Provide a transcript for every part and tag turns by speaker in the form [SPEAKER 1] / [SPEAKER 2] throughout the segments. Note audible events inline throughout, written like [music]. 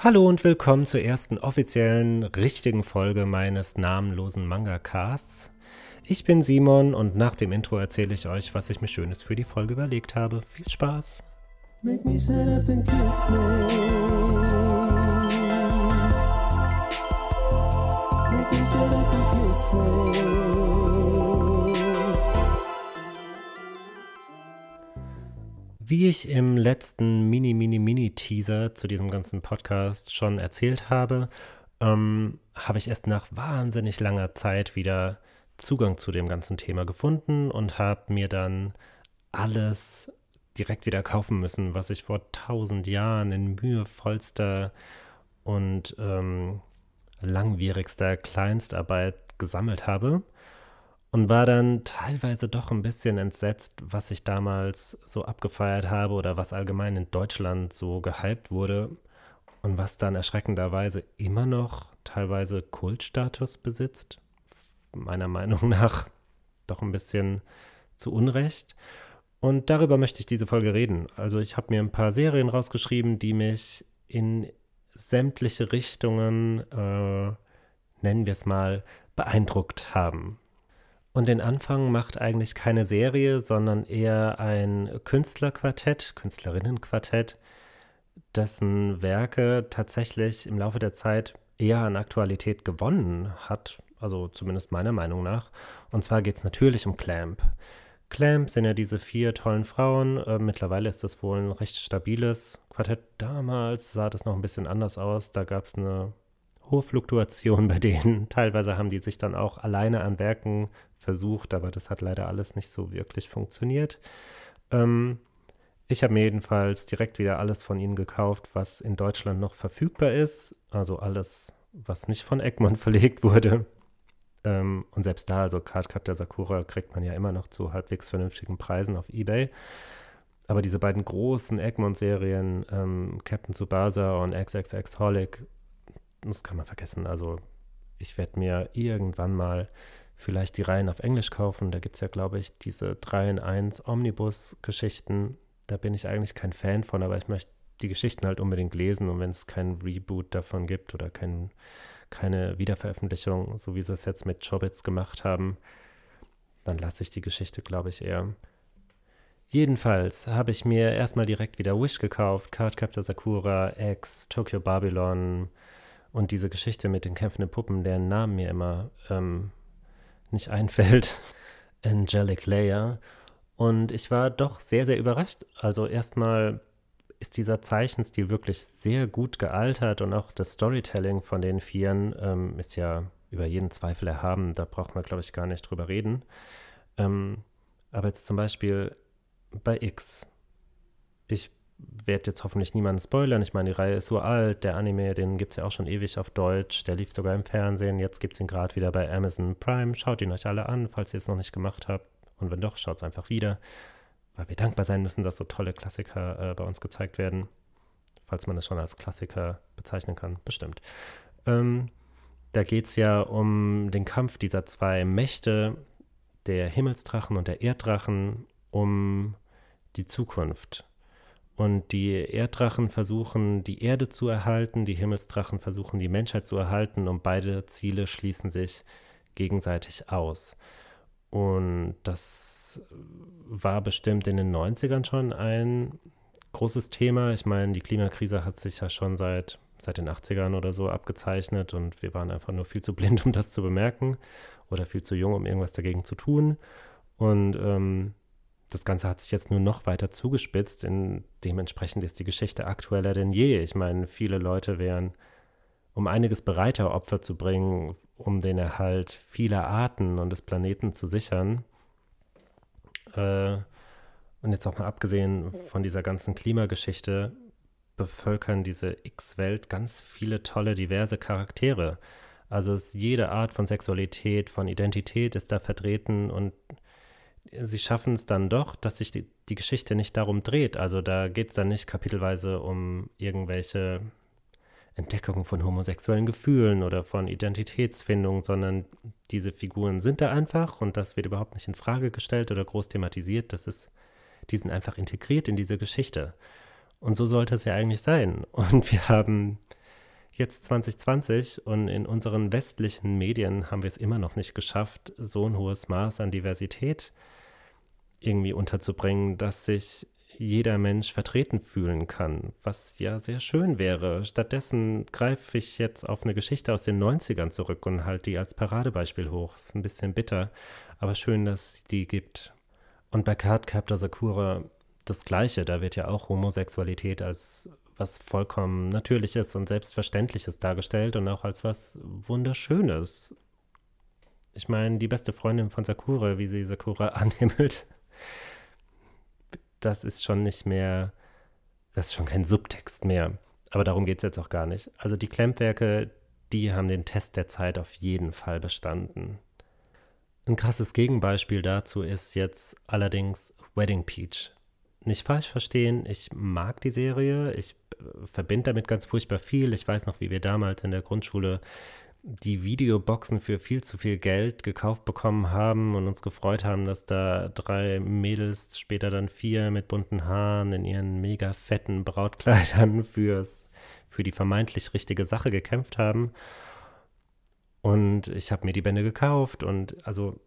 [SPEAKER 1] Hallo und willkommen zur ersten offiziellen richtigen Folge meines namenlosen Manga-Casts. Ich bin Simon und nach dem Intro erzähle ich euch, was ich mir Schönes für die Folge überlegt habe. Viel Spaß! Make me shut up and kiss me. Make me shut up and kiss me. Wie ich im letzten Mini-Mini-Mini-Teaser zu diesem ganzen Podcast schon erzählt habe, ähm, habe ich erst nach wahnsinnig langer Zeit wieder Zugang zu dem ganzen Thema gefunden und habe mir dann alles direkt wieder kaufen müssen, was ich vor tausend Jahren in mühevollster und ähm, langwierigster Kleinstarbeit gesammelt habe und war dann teilweise doch ein bisschen entsetzt, was ich damals so abgefeiert habe oder was allgemein in Deutschland so gehypt wurde und was dann erschreckenderweise immer noch teilweise Kultstatus besitzt. Meiner Meinung [laughs] nach doch ein bisschen zu Unrecht. Und darüber möchte ich diese Folge reden. Also ich habe mir ein paar Serien rausgeschrieben, die mich in sämtliche Richtungen, äh, nennen wir es mal, beeindruckt haben. Und den Anfang macht eigentlich keine Serie, sondern eher ein Künstlerquartett, Künstlerinnenquartett, dessen Werke tatsächlich im Laufe der Zeit eher an Aktualität gewonnen hat, also zumindest meiner Meinung nach. Und zwar geht es natürlich um Clamp. Clamp sind ja diese vier tollen Frauen. Äh, mittlerweile ist das wohl ein recht stabiles Quartett. Damals sah das noch ein bisschen anders aus. Da gab es eine hohe Fluktuation bei denen. [laughs] Teilweise haben die sich dann auch alleine an Werken versucht, aber das hat leider alles nicht so wirklich funktioniert. Ähm, ich habe mir jedenfalls direkt wieder alles von ihnen gekauft, was in Deutschland noch verfügbar ist. Also alles, was nicht von Egmont [laughs] verlegt wurde. Ähm, und selbst da, also Cardcaptor Sakura kriegt man ja immer noch zu halbwegs vernünftigen Preisen auf Ebay. Aber diese beiden großen Egmont-Serien, ähm, Captain Tsubasa und XXX Holic, das kann man vergessen. Also ich werde mir irgendwann mal vielleicht die Reihen auf Englisch kaufen. Da gibt es ja, glaube ich, diese 3 in 1 Omnibus-Geschichten. Da bin ich eigentlich kein Fan von, aber ich möchte die Geschichten halt unbedingt lesen. Und wenn es kein Reboot davon gibt oder kein keine Wiederveröffentlichung, so wie sie es jetzt mit Chobits gemacht haben, dann lasse ich die Geschichte, glaube ich, eher. Jedenfalls habe ich mir erstmal direkt wieder Wish gekauft, Cardcaptor Sakura, X, Tokyo Babylon und diese Geschichte mit den kämpfenden Puppen, deren Namen mir immer ähm, nicht [laughs] einfällt. Angelic Layer. Und ich war doch sehr, sehr überrascht. Also erstmal ist dieser Zeichenstil wirklich sehr gut gealtert und auch das Storytelling von den Vieren ähm, ist ja über jeden Zweifel erhaben. Da braucht man, glaube ich, gar nicht drüber reden. Ähm, aber jetzt zum Beispiel bei X. Ich werde jetzt hoffentlich niemanden spoilern. Ich meine, die Reihe ist so alt. Der Anime, den gibt es ja auch schon ewig auf Deutsch. Der lief sogar im Fernsehen. Jetzt gibt es ihn gerade wieder bei Amazon Prime. Schaut ihn euch alle an, falls ihr es noch nicht gemacht habt. Und wenn doch, schaut es einfach wieder weil wir dankbar sein müssen, dass so tolle Klassiker äh, bei uns gezeigt werden. Falls man es schon als Klassiker bezeichnen kann, bestimmt. Ähm, da geht es ja um den Kampf dieser zwei Mächte, der Himmelsdrachen und der Erddrachen, um die Zukunft. Und die Erddrachen versuchen, die Erde zu erhalten, die Himmelsdrachen versuchen, die Menschheit zu erhalten und beide Ziele schließen sich gegenseitig aus. Und das war bestimmt in den 90ern schon ein großes Thema. Ich meine, die Klimakrise hat sich ja schon seit, seit den 80ern oder so abgezeichnet und wir waren einfach nur viel zu blind, [laughs] um das zu bemerken oder viel zu jung, um irgendwas dagegen zu tun. Und ähm, das Ganze hat sich jetzt nur noch weiter zugespitzt. In, dementsprechend ist die Geschichte aktueller denn je. Ich meine, viele Leute wären um einiges bereiter Opfer zu bringen, um den Erhalt vieler Arten und des Planeten zu sichern. Äh, und jetzt auch mal abgesehen von dieser ganzen Klimageschichte, bevölkern diese X-Welt ganz viele tolle, diverse Charaktere. Also jede Art von Sexualität, von Identität ist da vertreten und sie schaffen es dann doch, dass sich die, die Geschichte nicht darum dreht. Also da geht es dann nicht kapitelweise um irgendwelche Entdeckung von homosexuellen Gefühlen oder von Identitätsfindung, sondern diese Figuren sind da einfach und das wird überhaupt nicht in Frage gestellt oder groß thematisiert. Das ist, die sind einfach integriert in diese Geschichte. Und so sollte es ja eigentlich sein. Und wir haben jetzt 2020 und in unseren westlichen Medien haben wir es immer noch nicht geschafft, so ein hohes Maß an Diversität irgendwie unterzubringen, dass sich jeder Mensch vertreten fühlen kann, was ja sehr schön wäre. Stattdessen greife ich jetzt auf eine Geschichte aus den 90ern zurück und halte die als Paradebeispiel hoch. Ist ein bisschen bitter, aber schön, dass es die gibt. Und bei Card Captor Sakura das Gleiche. Da wird ja auch Homosexualität als was vollkommen Natürliches und Selbstverständliches dargestellt und auch als was Wunderschönes. Ich meine, die beste Freundin von Sakura, wie sie Sakura [laughs] anhimmelt, das ist schon nicht mehr, das ist schon kein Subtext mehr. Aber darum geht es jetzt auch gar nicht. Also die Klemmwerke, die haben den Test der Zeit auf jeden Fall bestanden. Ein krasses Gegenbeispiel dazu ist jetzt allerdings Wedding Peach. Nicht falsch verstehen, ich mag die Serie, ich äh, verbinde damit ganz furchtbar viel. Ich weiß noch, wie wir damals in der Grundschule die Videoboxen für viel zu viel Geld gekauft bekommen haben und uns gefreut haben, dass da drei Mädels, später dann vier mit bunten Haaren in ihren mega fetten Brautkleidern [laughs] fürs, für die vermeintlich richtige Sache gekämpft haben. Und ich habe mir die Bände gekauft und also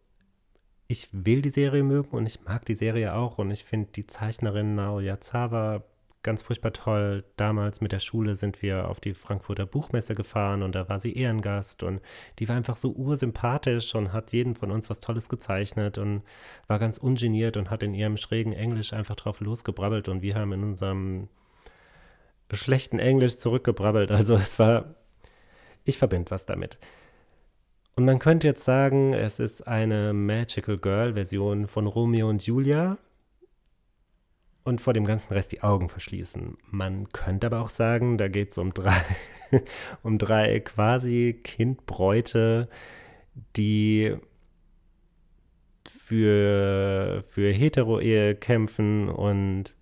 [SPEAKER 1] ich will die Serie mögen und ich mag die Serie auch und ich finde die Zeichnerin Naoya Zawa ganz furchtbar toll. Damals mit der Schule sind wir auf die Frankfurter Buchmesse gefahren und da war sie Ehrengast und die war einfach so ursympathisch und hat jedem von uns was Tolles gezeichnet und war ganz ungeniert und hat in ihrem schrägen Englisch einfach drauf losgebrabbelt und wir haben in unserem schlechten Englisch zurückgebrabbelt. Also es war, ich verbinde was damit. Und man könnte jetzt sagen, es ist eine Magical Girl Version von Romeo und Julia und vor dem ganzen Rest die Augen verschließen. Man könnte aber auch sagen, da geht es um drei, [laughs] um drei quasi Kindbräute, die für, für Hetero-Ehe kämpfen und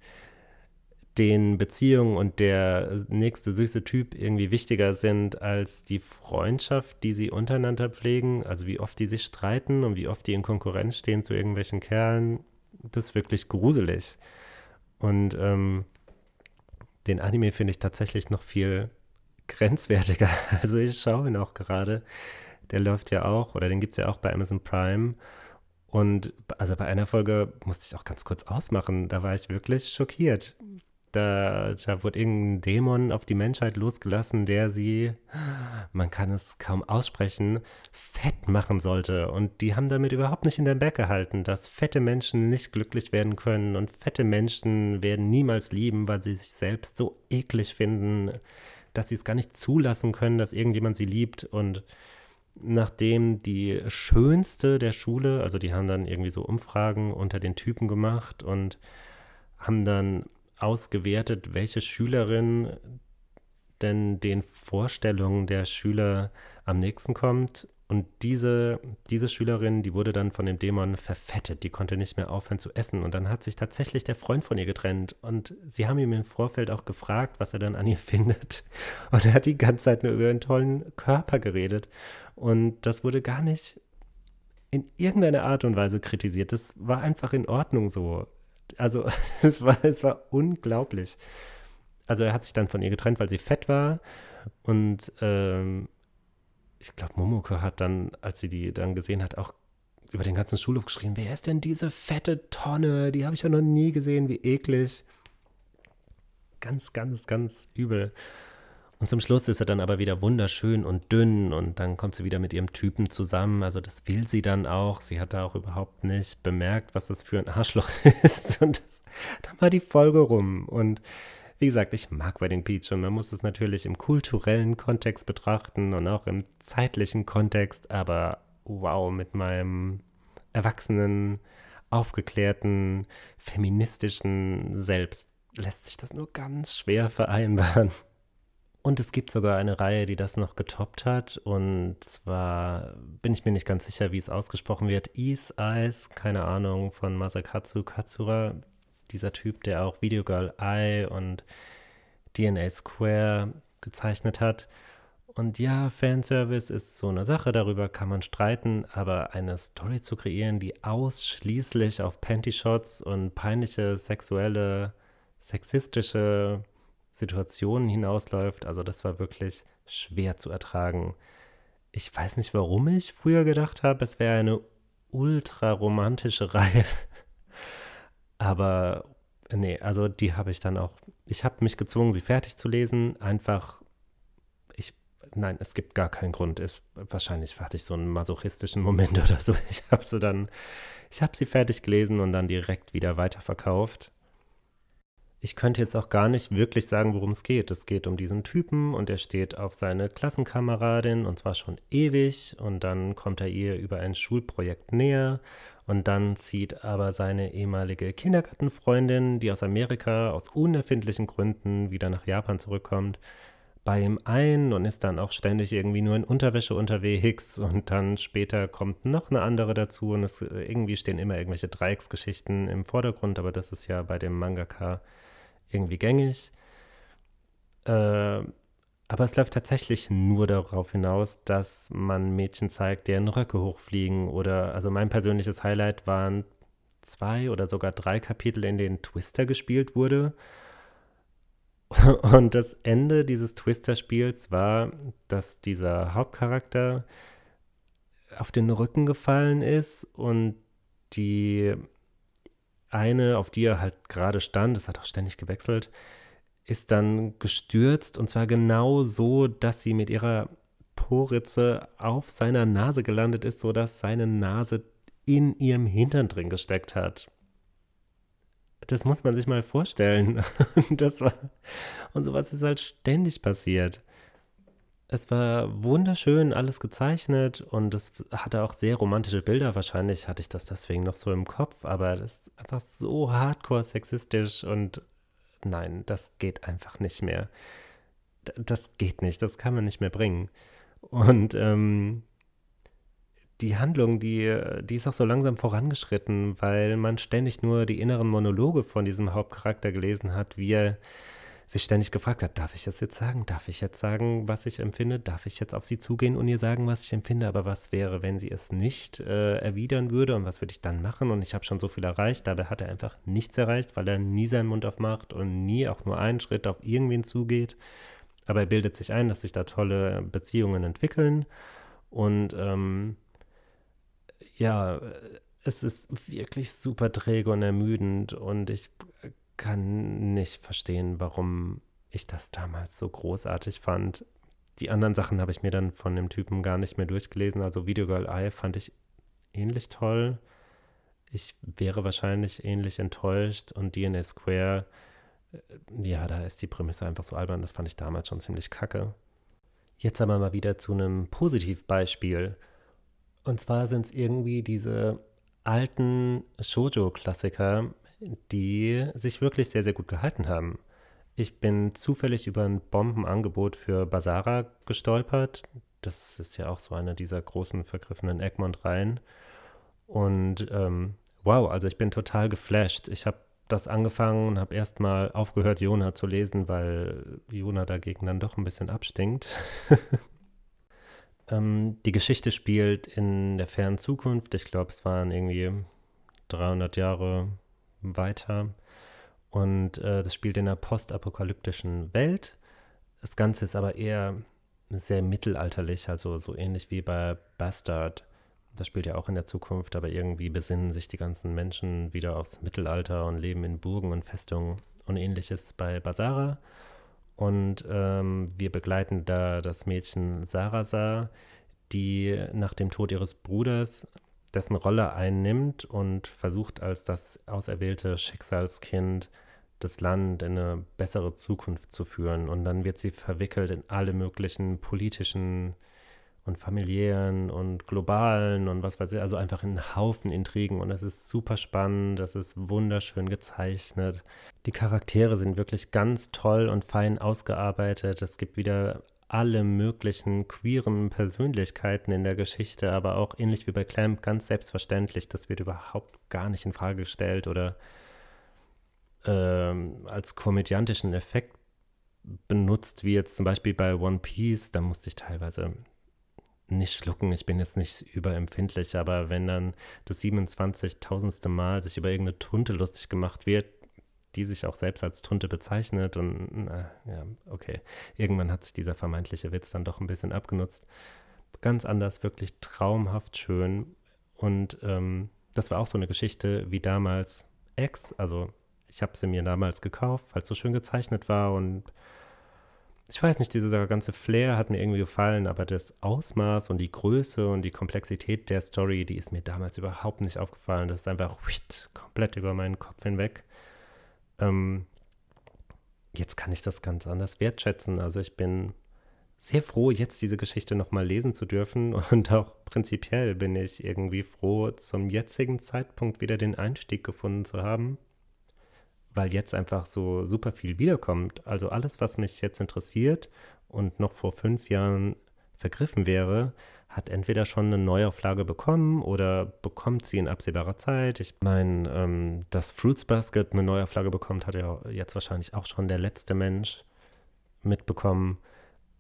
[SPEAKER 1] den Beziehungen und der nächste süße Typ irgendwie wichtiger sind als die Freundschaft, die sie untereinander pflegen, also wie oft die sich streiten und wie oft die in Konkurrenz stehen zu irgendwelchen Kerlen, das ist wirklich gruselig. Und ähm, den Anime finde ich tatsächlich noch viel grenzwertiger. [laughs] Also ich schaue ihn auch gerade. Der läuft ja auch, oder den gibt es ja auch bei Amazon Prime. Und also bei einer Folge musste ich auch ganz kurz ausmachen. Da war ich wirklich schockiert. Da, da wurde irgendein Dämon auf die Menschheit losgelassen, der sie, man kann es kaum aussprechen, fett machen sollte. Und die haben damit überhaupt nicht in den Berg gehalten, dass fette Menschen nicht glücklich werden können und fette Menschen werden niemals lieben, weil sie sich selbst so eklig finden, dass sie es gar nicht zulassen können, dass irgendjemand sie liebt. Und nachdem die schönste der Schule, also die haben dann irgendwie so Umfragen unter den Typen gemacht und haben dann ausgewertet, welche Schülerin denn den Vorstellungen der Schüler am nächsten kommt. Und diese, diese Schülerin, die wurde dann von dem Dämon verfettet, die konnte nicht mehr aufhören zu essen. Und dann hat sich tatsächlich der Freund von ihr getrennt. Und sie haben ihm im Vorfeld auch gefragt, was er dann an ihr [laughs] findet. Und er hat die ganze Zeit nur über einen tollen Körper geredet. Und das wurde gar nicht in irgendeiner Art und Weise kritisiert. Das war einfach in Ordnung so. Also [laughs] es war, es war unglaublich. Also er hat sich dann von ihr getrennt, weil sie fett war. Und ähm, ich glaube, Momoko hat dann, als sie die dann gesehen hat, auch über den ganzen Schulhof geschrien, wer ist denn diese fette Tonne? Die habe ich ja noch nie gesehen, wie eklig. Ganz, ganz, ganz übel. Und zum Schluss ist er dann aber wieder wunderschön und dünn und dann kommt sie wieder mit ihrem Typen zusammen. Also das will sie dann auch. Sie hat da auch überhaupt nicht bemerkt, was das für ein Arschloch [laughs] ist. Und das, dann war die Folge rum. Und wie gesagt, ich mag Wedding Peach und man muss es natürlich im kulturellen Kontext betrachten und auch im zeitlichen Kontext. Aber wow, mit meinem erwachsenen, aufgeklärten, feministischen Selbst lässt sich das nur ganz schwer vereinbaren. Und es gibt sogar eine Reihe, die das noch getoppt hat. Und zwar bin ich mir nicht ganz sicher, wie es ausgesprochen wird. Ease Eyes, keine Ahnung, von Masakatsu Katsura. Dieser Typ, der auch Videogirl Eye und DNA Square gezeichnet hat. Und ja, Fanservice ist so eine Sache, darüber kann man streiten, aber eine Story zu kreieren, die ausschließlich auf Panty-Shots und peinliche sexuelle, sexistische Situationen hinausläuft. Also das war wirklich schwer zu ertragen. Ich weiß nicht, warum ich früher gedacht habe, es wäre eine ultra romantische [laughs] Reihe. Aber nee, also die habe ich dann auch, ich habe mich gezwungen, sie fertig zu lesen. Einfach, ich, nein, es gibt gar keinen Grund. Ist wahrscheinlich hatte ich so einen masochistischen Moment [laughs] oder so. Ich habe sie dann, ich habe sie fertig gelesen und dann direkt wieder weiterverkauft ich könnte jetzt auch gar nicht wirklich sagen, worum es geht. Es geht um diesen Typen und er steht auf seine Klassenkameradin und zwar schon ewig und dann kommt er ihr über ein Schulprojekt näher und dann zieht aber seine ehemalige Kindergartenfreundin, die aus Amerika aus unerfindlichen Gründen wieder nach Japan zurückkommt, bei ihm ein und ist dann auch ständig irgendwie nur in Unterwäsche unterwegs und dann später kommt noch eine andere dazu und es irgendwie stehen immer irgendwelche Dreiecksgeschichten im Vordergrund, aber das ist ja bei dem Mangaka irgendwie gängig. Äh, aber es läuft tatsächlich nur darauf hinaus, dass man Mädchen zeigt, deren Röcke hochfliegen. Oder, also mein persönliches Highlight waren zwei oder sogar drei Kapitel, in denen Twister gespielt wurde. [laughs] Und das Ende dieses Twister-Spiels war, dass dieser Hauptcharakter auf den Rücken gefallen ist und die eine, auf die er halt gerade stand, das hat auch ständig gewechselt, ist dann gestürzt und zwar genau so, dass sie mit ihrer Poritze auf seiner Nase gelandet ist, sodass seine Nase in ihrem Hintern drin gesteckt hat. Das muss man sich mal vorstellen. [laughs] das war, und sowas ist halt ständig passiert es war wunderschön alles gezeichnet und es hatte auch sehr romantische Bilder. Wahrscheinlich hatte ich das deswegen noch so im Kopf, aber das ist einfach so hardcore sexistisch und nein, das geht einfach nicht mehr. Das geht nicht, das kann man nicht mehr bringen. Und ähm, die Handlung, die, die ist auch so langsam vorangeschritten, weil man ständig nur die inneren Monologe von diesem Hauptcharakter gelesen hat, wie er sich ständig gefragt hat, darf ich das jetzt sagen? Darf ich jetzt sagen, was ich empfinde? Darf ich jetzt auf sie zugehen und ihr sagen, was ich empfinde? Aber was wäre, wenn sie es nicht äh, erwidern würde und was würde ich dann machen? Und ich habe schon so viel erreicht. Dabei hat er einfach nichts erreicht, weil er nie seinen Mund aufmacht und nie auch nur einen Schritt auf irgendwen zugeht. Aber er bildet sich ein, dass sich da tolle Beziehungen entwickeln. Und ähm, ja, es ist wirklich super träge und ermüdend und ich kann nicht verstehen, warum ich das damals so großartig fand. Die anderen Sachen habe ich mir dann von dem Typen gar nicht mehr durchgelesen. Also Videogirl Eye fand ich ähnlich toll. Ich wäre wahrscheinlich ähnlich enttäuscht und DNA Square, äh, ja, da ist die Prämisse einfach so albern. Das fand ich damals schon ziemlich kacke. Jetzt aber mal wieder zu einem Positivbeispiel. Und zwar sind es irgendwie diese alten Shoujo-Klassiker, die sich wirklich sehr, sehr gut gehalten haben. Ich bin zufällig über ein Bombenangebot für Basara gestolpert. Das ist ja auch so eine dieser großen vergriffenen Egmont-Reihen. Und ähm, wow, also ich bin total geflasht. Ich habe das angefangen und habe erstmal aufgehört, Jona zu lesen, weil Jona dagegen dann doch ein bisschen abstinkt. [laughs] ähm, die Geschichte spielt in der fernen Zukunft. Ich glaube, es waren irgendwie 300 Jahre weiter. Und äh, das spielt in einer postapokalyptischen Welt. Das Ganze ist aber eher sehr mittelalterlich, also so ähnlich wie bei Bastard. Das spielt ja auch in der Zukunft, aber irgendwie besinnen sich die ganzen Menschen wieder aufs Mittelalter und leben in Burgen und Festungen und ähnliches bei Basara. Und ähm, wir begleiten da das Mädchen Sarasa, die nach dem Tod ihres Bruders dessen Rolle einnimmt und versucht als das auserwählte Schicksalskind das Land in eine bessere Zukunft zu führen. Und dann wird sie verwickelt in alle möglichen politischen und familiären und globalen und was weiß ich, also einfach in einen Haufen Intrigen. Und es ist super spannend, das ist wunderschön gezeichnet. Die Charaktere sind wirklich ganz toll und fein ausgearbeitet. Es gibt wieder alle möglichen queeren Persönlichkeiten in der Geschichte, aber auch ähnlich wie bei Clamp ganz selbstverständlich. Das wird überhaupt gar nicht in Frage gestellt oder ähm, als komödiantischen Effekt benutzt, wie jetzt zum Beispiel bei One Piece. Da musste ich teilweise nicht schlucken. Ich bin jetzt nicht überempfindlich, aber wenn dann das 27.000. Mal sich über irgendeine Tunte lustig gemacht wird, die sich auch selbst als Tunte bezeichnet. Und na, ja, okay. Irgendwann hat sich dieser vermeintliche Witz dann doch ein bisschen abgenutzt. Ganz anders, wirklich traumhaft schön. Und ähm, das war auch so eine Geschichte wie damals Ex. Also ich habe sie mir damals gekauft, weil es so schön gezeichnet war und ich weiß nicht, dieser ganze Flair hat mir irgendwie gefallen, aber das Ausmaß und die Größe und die Komplexität der Story, die ist mir damals überhaupt nicht aufgefallen. Das ist einfach komplett über meinen Kopf hinweg. Ähm, jetzt kann ich das ganz anders wertschätzen. Also ich bin sehr froh, jetzt diese Geschichte nochmal lesen zu dürfen [laughs] und auch prinzipiell bin ich irgendwie froh, zum jetzigen Zeitpunkt wieder den Einstieg gefunden zu haben weil jetzt einfach so super viel wiederkommt. Also alles, was mich jetzt interessiert und noch vor fünf Jahren vergriffen wäre, hat entweder schon eine Neuauflage bekommen oder bekommt sie in absehbarer Zeit. Ich meine, ähm, dass Fruits Basket eine Neuauflage bekommt, hat ja jetzt wahrscheinlich auch schon der letzte Mensch mitbekommen.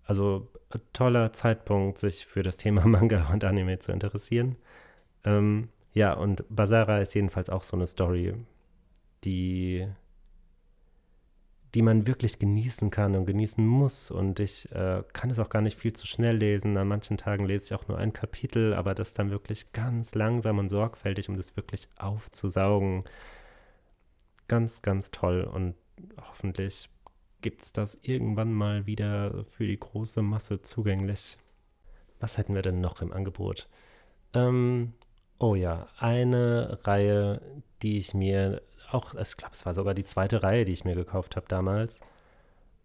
[SPEAKER 1] Also toller Zeitpunkt, sich für das Thema [laughs] Manga und Anime zu interessieren. Ähm, ja, und Basara ist jedenfalls auch so eine Story, die, die man wirklich genießen kann und genießen muss. Und ich äh, kann es auch gar nicht viel zu schnell lesen. An manchen Tagen lese ich auch nur ein Kapitel, aber das dann wirklich ganz langsam und sorgfältig, um das wirklich aufzusaugen. Ganz, ganz toll. Und hoffentlich gibt es das irgendwann mal wieder für die große Masse zugänglich. Was hätten wir denn noch im Angebot? Ähm, oh ja, eine Reihe, die ich mir auch, ich glaube, es war sogar die zweite Reihe, die ich mir gekauft habe damals.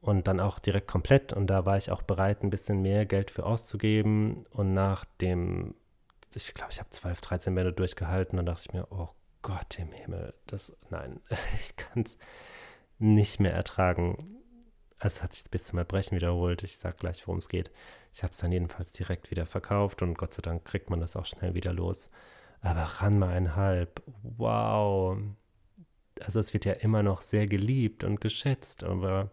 [SPEAKER 1] Und dann auch direkt komplett. Und da war ich auch bereit, ein bisschen mehr Geld für auszugeben. Und nach dem, ich glaube, ich habe 12, 13 Bände durchgehalten. Und dachte ich mir, oh Gott im Himmel, das, nein, [laughs] ich kann es nicht mehr ertragen. Also es hat sich bis zum Erbrechen wiederholt. Ich sage gleich, worum es geht. Ich habe es dann jedenfalls direkt wieder verkauft und Gott sei Dank kriegt man das auch schnell wieder los. Aber Ranma einhalb, wow, also es wird ja immer noch sehr geliebt und geschätzt, aber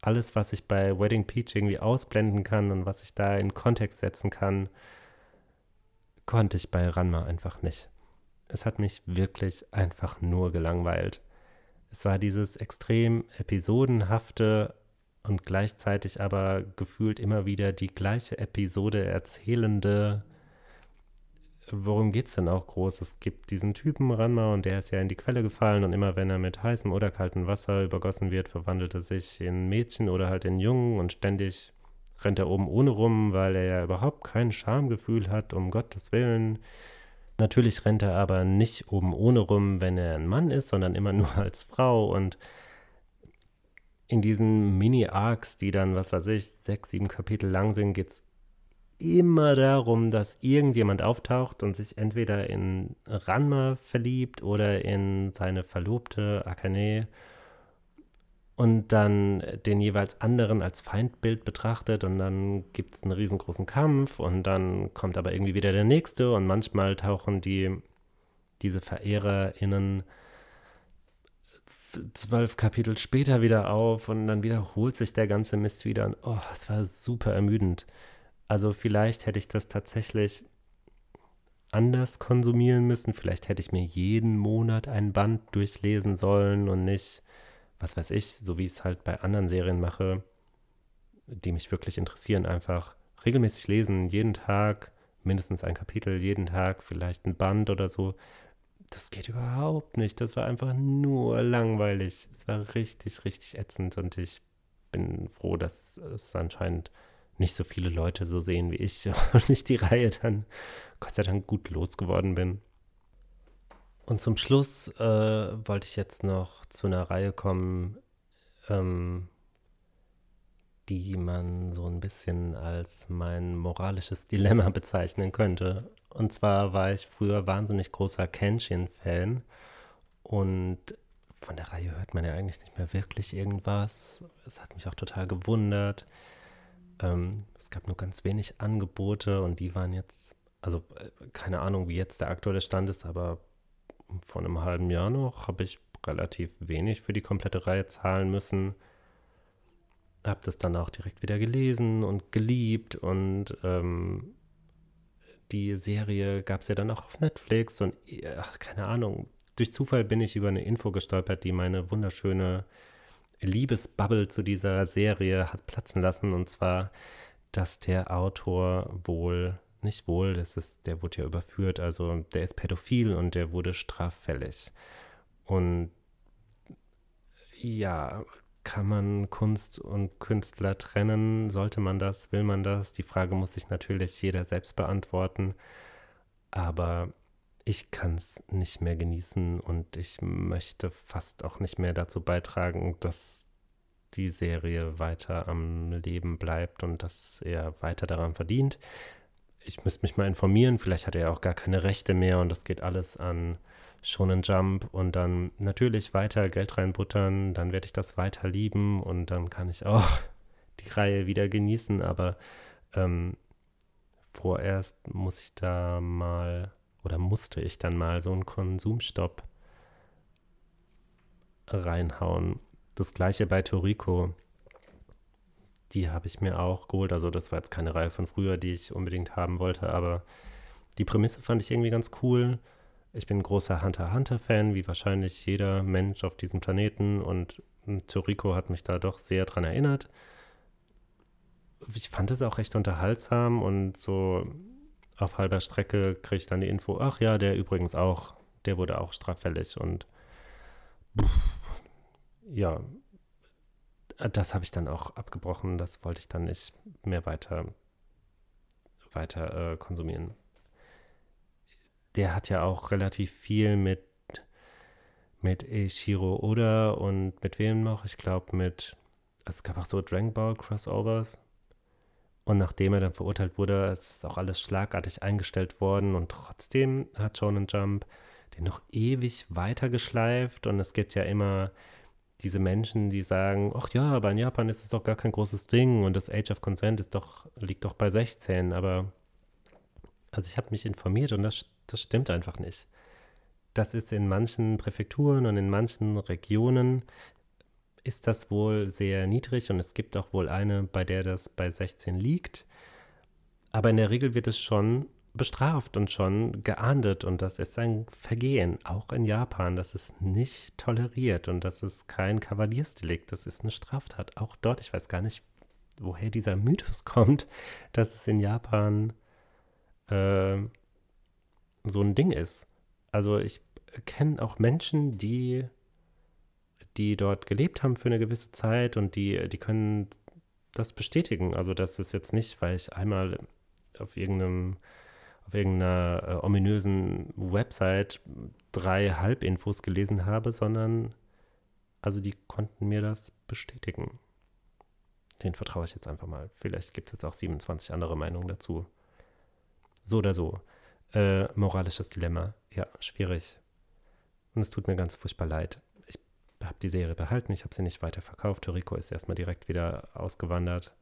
[SPEAKER 1] alles, was ich bei Wedding Peach irgendwie ausblenden kann und was ich da in Kontext setzen kann, konnte ich bei Ranma einfach nicht. Es hat mich wirklich einfach nur gelangweilt. Es war dieses extrem episodenhafte und gleichzeitig aber gefühlt immer wieder die gleiche Episode erzählende worum geht es denn auch groß? Es gibt diesen Typen Ranma und der ist ja in die Quelle gefallen und immer wenn er mit heißem oder kaltem Wasser übergossen wird, verwandelt er sich in Mädchen oder halt in Jungen und ständig rennt er oben ohne rum, weil er ja überhaupt kein Schamgefühl hat, um Gottes Willen. Natürlich rennt er aber nicht oben ohne rum, wenn er ein Mann ist, sondern immer [laughs] nur als Frau und in diesen Mini-Arcs, die dann, was weiß ich, sechs, sieben Kapitel lang sind, geht es immer darum, dass irgendjemand auftaucht und sich entweder in Ranma verliebt oder in seine Verlobte Akane und dann den jeweils anderen als Feindbild betrachtet und dann gibt es einen riesengroßen Kampf und dann kommt aber irgendwie wieder der nächste und manchmal tauchen die diese VerehrerInnen zwölf Kapitel später wieder auf und dann wiederholt sich der ganze Mist wieder und oh, es war super ermüdend. Also vielleicht hätte ich das tatsächlich anders konsumieren müssen. Vielleicht hätte ich mir jeden Monat ein Band durchlesen sollen und nicht, was weiß ich, so wie ich es halt bei anderen Serien mache, die mich wirklich interessieren, einfach regelmäßig lesen, jeden Tag mindestens ein Kapitel, jeden Tag vielleicht ein Band oder so. Das geht überhaupt nicht. Das war einfach nur langweilig. Es war richtig, richtig ätzend und ich bin froh, dass es anscheinend nicht so viele Leute so sehen wie ich [laughs] und ich die Reihe dann Gott sei Dank gut losgeworden bin. Und zum Schluss äh, wollte ich jetzt noch zu einer Reihe kommen, ähm, die man so ein bisschen als mein moralisches Dilemma [laughs] bezeichnen könnte. Und zwar war ich früher wahnsinnig großer Kenshin-Fan und von der Reihe hört man ja eigentlich nicht mehr wirklich irgendwas. Es hat mich auch total gewundert. Ähm, es gab nur ganz wenig Angebote und die waren jetzt, also äh, keine Ahnung, wie jetzt der aktuelle Stand ist, aber vor einem halben Jahr noch habe ich relativ wenig für die komplette Reihe zahlen müssen. Habe das dann auch direkt wieder gelesen und geliebt und ähm, die Serie gab es ja dann auch auf Netflix und ach, keine Ahnung, durch Zufall bin ich über eine Info gestolpert, die meine wunderschöne Liebesbubble zu dieser Serie hat platzen lassen. Und zwar, dass der Autor wohl, nicht wohl, das ist, der wurde ja überführt, also der ist pädophil und der wurde straffällig. Und ja, kann man Kunst und Künstler trennen? Sollte man das? Will man das? Die Frage muss sich natürlich jeder selbst beantworten. Aber ich kann es nicht mehr genießen und ich möchte fast auch nicht mehr dazu beitragen, dass die Serie weiter am Leben bleibt und dass er weiter daran verdient. Ich müsste mich mal informieren, vielleicht hat er auch gar keine Rechte mehr und das geht alles an Shonen Jump und dann natürlich weiter Geld reinbuttern, dann werde ich das weiter lieben und dann kann ich auch [laughs] die Reihe wieder genießen, aber ähm, vorerst muss ich da mal oder musste ich dann mal so einen Konsumstopp reinhauen. Das gleiche bei Toriko. Die habe ich mir auch geholt. Also das war jetzt keine Reihe von früher, die ich unbedingt haben wollte, aber die Prämisse fand ich irgendwie ganz cool. Ich bin großer Hunter Hunter-Fan, wie wahrscheinlich jeder Mensch auf diesem Planeten. Und Toriko hat mich da doch sehr dran erinnert. Ich fand es auch recht unterhaltsam und so auf halber Strecke kriege ich dann die Info, ach ja, der übrigens auch, der wurde auch straffällig und pff, ja, das habe ich dann auch abgebrochen, das wollte ich dann nicht mehr weiter, weiter äh, konsumieren. Der hat ja auch relativ viel mit, mit Eiichiro Oda und mit wem noch? Ich glaube mit, es gab auch so Dragon Ball Crossovers und nachdem er dann verurteilt wurde, ist auch alles schlagartig eingestellt worden. Und trotzdem hat Shonen Jump den noch ewig weiter geschleift und es gibt ja immer diese Menschen, die sagen, ach ja, aber in Japan ist es doch gar kein großes Ding. Und das Age of Consent ist doch, liegt doch bei 16, aber also ich habe mich informiert und das, das stimmt einfach nicht. Das ist in manchen Präfekturen und in manchen Regionen ist das wohl sehr niedrig und es gibt auch wohl eine, bei der das bei 16 liegt. Aber in der Regel wird es schon bestraft und schon geahndet und das ist ein Vergehen, auch in Japan. Das ist nicht toleriert und das ist kein Kavaliersdelikt, das ist eine Straftat. Auch dort, ich weiß gar nicht, woher dieser Mythos [laughs] kommt, dass es in Japan äh, so ein Ding ist. Also ich kenne auch Menschen, die die dort gelebt haben für eine gewisse Zeit und die, die können das bestätigen. Also das ist jetzt nicht, weil ich einmal auf irgendeinem auf irgendeiner äh, ominösen Website drei Halbinfos gelesen habe, sondern also die konnten mir das bestätigen. Den vertraue ich jetzt einfach mal. Vielleicht gibt es jetzt auch 27 andere Meinungen dazu. So oder so. Äh, moralisches Dilemma. Ja, schwierig. Und es tut mir ganz furchtbar leid habe die Serie behalten, ich habe sie nicht weiter verkauft. Toriko ist erstmal direkt wieder ausgewandert.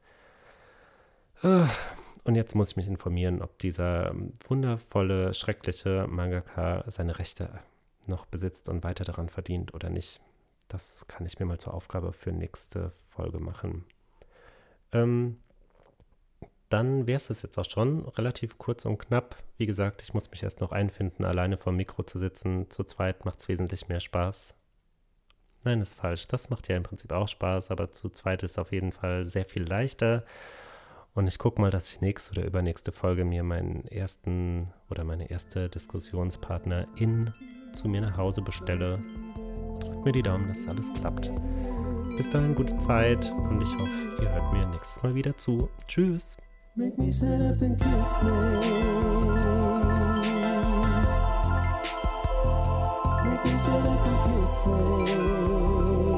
[SPEAKER 1] Und jetzt muss ich mich informieren, ob dieser wundervolle, schreckliche Mangaka seine Rechte noch besitzt und weiter daran verdient oder nicht. Das kann ich mir mal zur Aufgabe für nächste Folge machen. Ähm, dann wäre es das jetzt auch schon. Relativ kurz und knapp. Wie gesagt, ich muss mich erst noch einfinden, alleine vor dem Mikro zu sitzen. Zu zweit macht es wesentlich mehr Spaß. Nein, ist falsch. Das macht ja im Prinzip auch Spaß, aber zu zweit ist auf jeden Fall sehr viel leichter. Und ich gucke mal, dass ich nächste oder übernächste Folge mir meinen ersten oder meine erste Diskussionspartner in zu mir nach Hause bestelle. Drückt mir die Daumen, dass alles klappt. Bis dahin gute Zeit und ich hoffe, ihr hört mir nächstes Mal wieder zu. Tschüss. Make me shut up and kiss me. Make me shut up and kiss me.